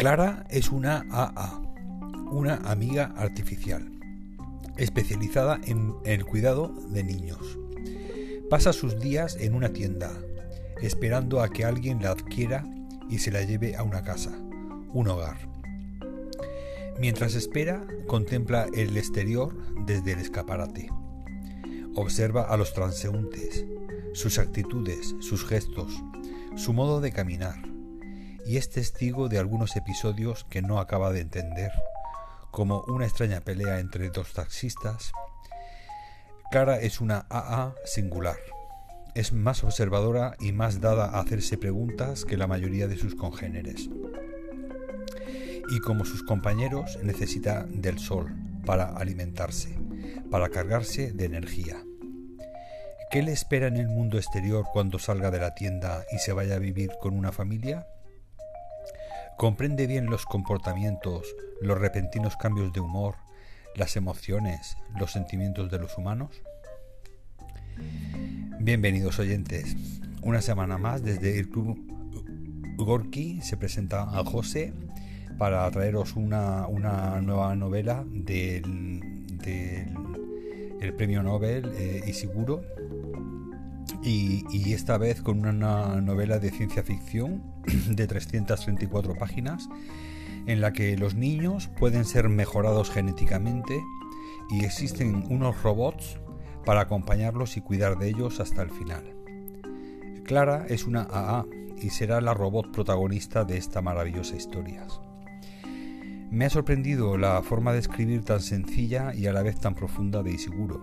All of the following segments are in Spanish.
Clara es una AA, una amiga artificial, especializada en el cuidado de niños. Pasa sus días en una tienda, esperando a que alguien la adquiera y se la lleve a una casa, un hogar. Mientras espera, contempla el exterior desde el escaparate. Observa a los transeúntes, sus actitudes, sus gestos, su modo de caminar, y es testigo de algunos episodios que no acaba de entender, como una extraña pelea entre dos taxistas. Clara es una AA singular. Es más observadora y más dada a hacerse preguntas que la mayoría de sus congéneres. Y como sus compañeros necesita del sol para alimentarse, para cargarse de energía. ¿Qué le espera en el mundo exterior cuando salga de la tienda y se vaya a vivir con una familia? Comprende bien los comportamientos, los repentinos cambios de humor, las emociones, los sentimientos de los humanos. Bienvenidos oyentes. Una semana más desde el Club Gorky se presenta a José para traeros una, nueva novela del, el premio Nobel eh, y esta vez con una novela de ciencia ficción de 334 páginas en la que los niños pueden ser mejorados genéticamente y existen unos robots para acompañarlos y cuidar de ellos hasta el final. Clara es una AA y será la robot protagonista de esta maravillosa historia. Me ha sorprendido la forma de escribir tan sencilla y a la vez tan profunda de Isiguro.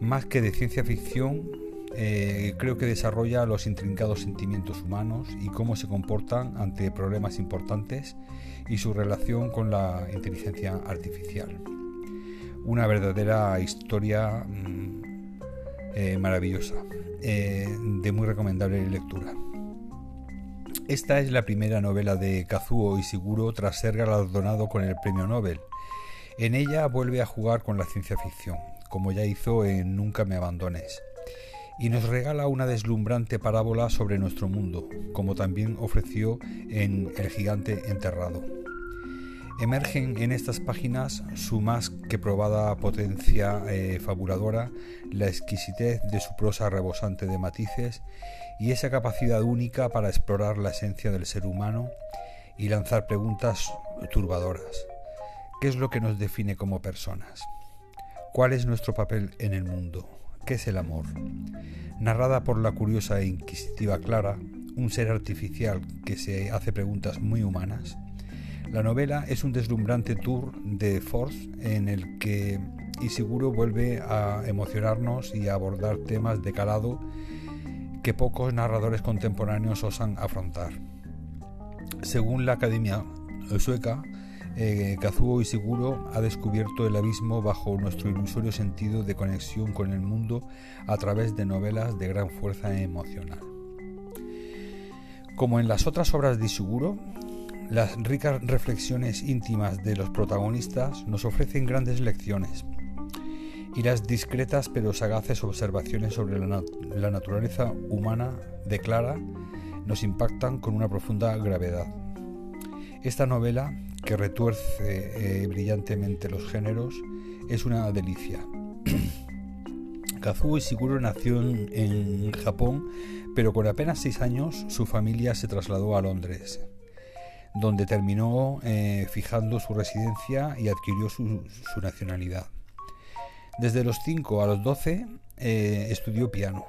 Más que de ciencia ficción, eh, creo que desarrolla los intrincados sentimientos humanos y cómo se comportan ante problemas importantes y su relación con la inteligencia artificial. Una verdadera historia mm, eh, maravillosa, eh, de muy recomendable lectura. Esta es la primera novela de Kazuo Ishiguro tras ser galardonado con el premio Nobel. En ella vuelve a jugar con la ciencia ficción, como ya hizo en Nunca me abandones y nos regala una deslumbrante parábola sobre nuestro mundo, como también ofreció en El gigante enterrado. Emergen en estas páginas su más que probada potencia eh, fabuladora, la exquisitez de su prosa rebosante de matices y esa capacidad única para explorar la esencia del ser humano y lanzar preguntas turbadoras. ¿Qué es lo que nos define como personas? ¿Cuál es nuestro papel en el mundo? ¿Qué es el amor? Narrada por la curiosa e inquisitiva Clara, un ser artificial que se hace preguntas muy humanas, la novela es un deslumbrante tour de force en el que y seguro vuelve a emocionarnos y a abordar temas de calado que pocos narradores contemporáneos osan afrontar. Según la Academia Sueca, eh, Kazuo Ishiguro ha descubierto el abismo bajo nuestro ilusorio sentido de conexión con el mundo a través de novelas de gran fuerza emocional. Como en las otras obras de Ishiguro, las ricas reflexiones íntimas de los protagonistas nos ofrecen grandes lecciones y las discretas pero sagaces observaciones sobre la, la naturaleza humana de Clara nos impactan con una profunda gravedad. Esta novela que retuerce eh, brillantemente los géneros, es una delicia. Kazuo Ishiguro nació en, Japón, pero con apenas seis años su familia se trasladó a Londres, donde terminó eh, fijando su residencia y adquirió su, nacionalidad. Desde los 5 a los 12 eh, estudió piano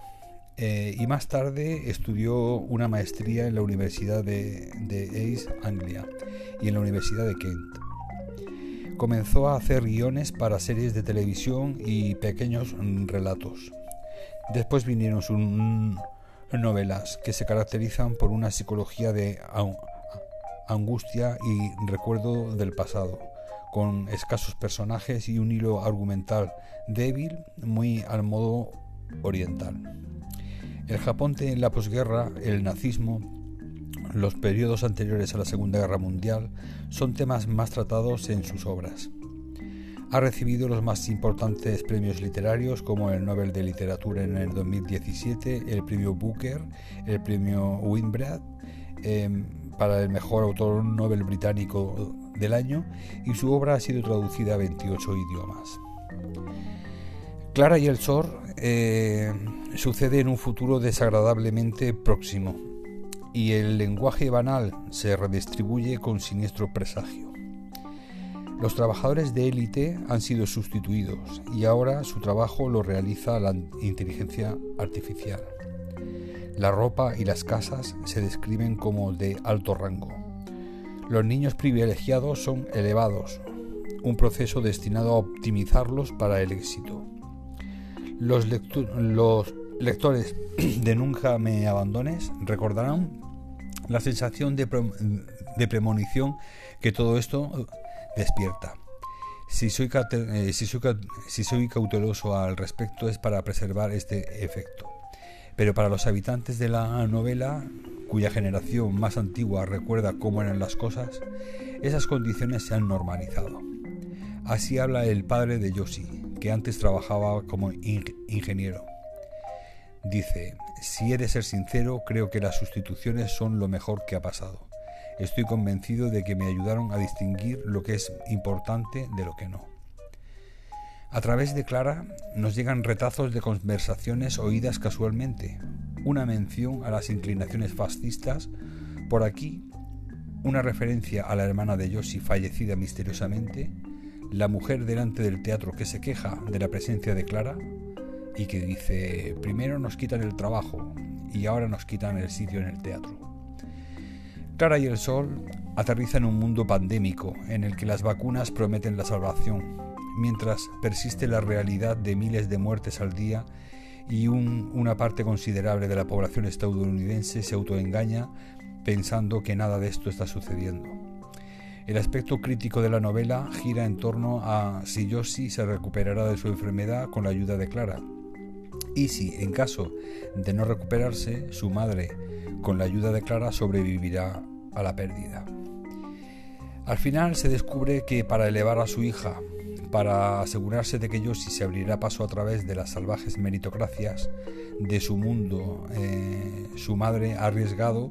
y más tarde estudió una maestría en la Universidad de, de Anglia y en la Universidad de Kent. Comenzó a hacer guiones para series de televisión y pequeños relatos. Después vinieron sus novelas que se caracterizan por una psicología de angustia y recuerdo del pasado, con escasos personajes y un hilo argumental débil, muy al modo oriental. El Japón de la posguerra, el nazismo, los periodos anteriores a la Segunda Guerra Mundial son temas más tratados en sus obras. Ha recibido los más importantes premios literarios como el Nobel de Literatura en el 2017, el premio Booker, el premio Winbrad, em, para el mejor autor Nobel británico del año y su obra ha sido traducida a 28 idiomas. Clara y el Sol eh, sucede en un futuro desagradablemente próximo y el lenguaje banal se redistribuye con siniestro presagio. Los trabajadores de élite han sido sustituidos y ahora su trabajo lo realiza la inteligencia artificial. La ropa y las casas se describen como de alto rango. Los niños privilegiados son elevados, un proceso destinado a optimizarlos para el éxito. Los, lectores de Nunca me abandones recordarán la sensación de, premonición que todo esto despierta. Si soy, eh, si soy cauteloso al respecto es para preservar este efecto. Pero para los habitantes de la novela, cuya generación más antigua recuerda cómo eran las cosas, esas condiciones se han normalizado. Así habla el padre de Yoshi, que antes trabajaba como ingeniero. Dice, si he de ser sincero, creo que las sustituciones son lo mejor que ha pasado. Estoy convencido de que me ayudaron a distinguir lo que es importante de lo que no. A través de Clara nos llegan retazos de conversaciones oídas casualmente, una mención a las inclinaciones fascistas, por aquí una referencia a la hermana de Yoshi fallecida misteriosamente, la mujer delante del teatro que se queja de la presencia de Clara y que dice, primero nos quitan el trabajo y ahora nos quitan el sitio en el teatro. Clara y el Sol aterrizan en un mundo pandémico en el que las vacunas prometen la salvación mientras persiste la realidad de miles de muertes al día y una parte considerable de la población estadounidense se autoengaña pensando que nada de esto está sucediendo. El aspecto crítico de la novela gira en torno a si Yoshi se recuperará de su enfermedad con la ayuda de Clara y si, en caso de no recuperarse, su madre, con la ayuda de Clara, sobrevivirá a la pérdida. Al final se descubre que para elevar a su hija para asegurarse de que Yoshi se abrirá paso a través de las salvajes meritocracias de su mundo, eh, su madre ha arriesgado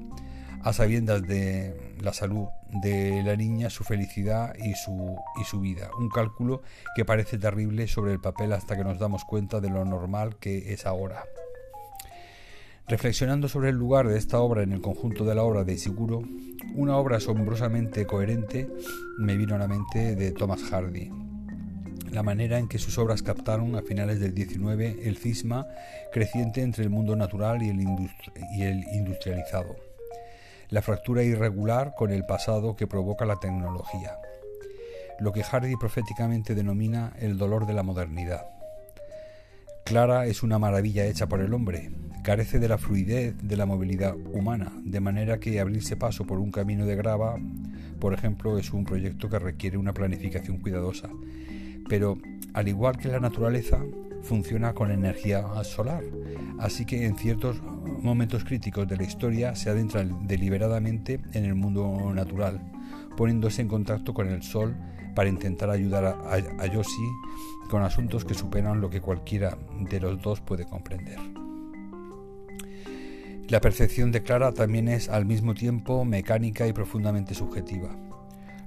a sabiendas de la salud de la niña, su felicidad y su, y su vida. Un cálculo que parece terrible sobre el papel hasta que nos damos cuenta de lo normal que es ahora. Reflexionando sobre el lugar de esta obra en el conjunto de la obra de Siguro, una obra asombrosamente coherente me vino a la mente de Thomas Hardy la manera en que sus obras captaron a finales del XIX el cisma creciente entre el mundo natural y el, industrializado, la fractura irregular con el pasado que provoca la tecnología, lo que Hardy proféticamente denomina el dolor de la modernidad. Clara es una maravilla hecha por el hombre, carece de la fluidez de la movilidad humana, de manera que abrirse paso por un camino de grava, por ejemplo, es un proyecto que requiere una planificación cuidadosa pero al igual que la naturaleza, funciona con energía solar, así que en ciertos momentos críticos de la historia se adentra deliberadamente en el mundo natural, poniéndose en contacto con el sol para intentar ayudar a, Yoshi con asuntos que superan lo que cualquiera de los dos puede comprender. La percepción de Clara también es al mismo tiempo mecánica y profundamente subjetiva.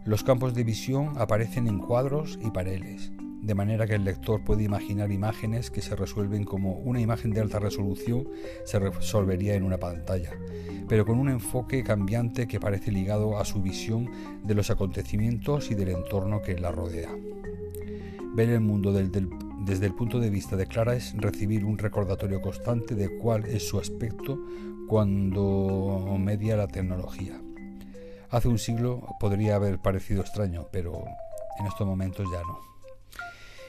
Los campos de visión aparecen en cuadros y paneles, de manera que el lector puede imaginar imágenes que se resuelven como una imagen de alta resolución se resolvería en una pantalla, pero con un enfoque cambiante que parece ligado a su visión de los acontecimientos y del entorno que la rodea. Ver el mundo desde el punto de vista de Clara es recibir un recordatorio constante de cuál es su aspecto cuando media la tecnología. Hace un siglo podría haber parecido extraño, pero en estos momentos ya no.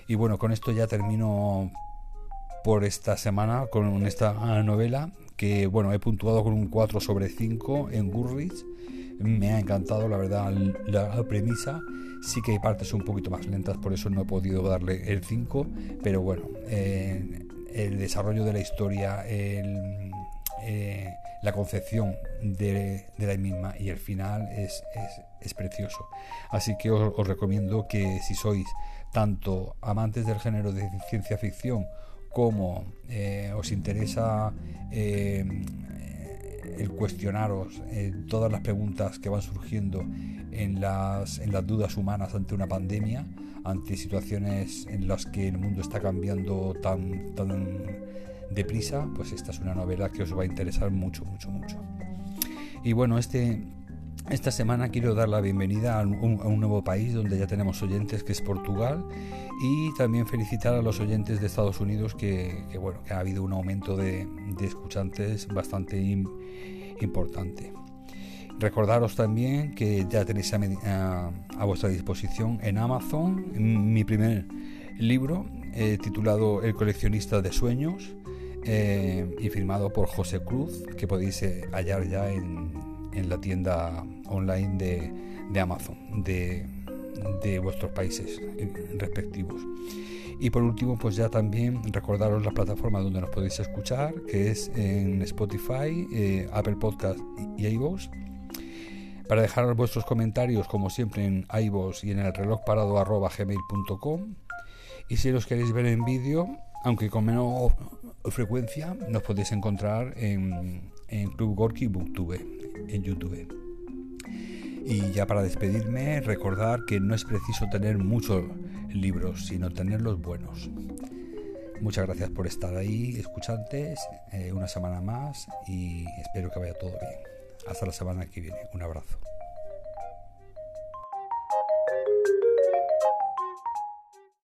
Y bueno, con esto ya termino por esta semana con esta novela que bueno, he puntuado con un 4 sobre 5 en Goodreads. Me ha encantado, la verdad, la premisa. Sí que hay partes un poquito más lentas, por eso no he podido darle el 5, pero bueno, eh, el desarrollo de la historia, el, eh, la concepción de, la misma y el final es, precioso. Así que os, recomiendo que si sois tanto amantes del género de ciencia ficción como eh, os interesa eh, el cuestionaros eh, todas las preguntas que van surgiendo en las, en las dudas humanas ante una pandemia, ante situaciones en las que el mundo está cambiando tan, tan deprisa, pues esta es una novela que os va a interesar mucho, mucho, mucho. Y bueno, este, esta semana quiero dar la bienvenida a un, nuevo país donde ya tenemos oyentes, que es Portugal, y también felicitar a los oyentes de Estados Unidos que, bueno, que ha habido un aumento de, escuchantes bastante importante. Recordaros también que ya tenéis a, vuestra disposición en Amazon mi primer libro eh, titulado El coleccionista de sueños eh, y firmado por José Cruz que podéis eh, hallar ya en, la tienda online de, Amazon de, vuestros países respectivos. Y por último, pues ya también recordaros la plataforma donde nos podéis escuchar, que es en Spotify, Apple Podcast y iVoox para dejar vuestros comentarios, como siempre, en iVoox y en el reloj parado gmail.com. Y si los queréis ver en vídeo, aunque con menos frecuencia, nos podéis encontrar en, en Club Gorky Booktube, en YouTube. Y ya para despedirme, recordar que no es preciso tener muchos libros, sino tenerlos buenos. Muchas gracias por estar ahí, escuchantes, eh, una semana más y espero que vaya todo bien. Hasta la semana que viene. Un abrazo.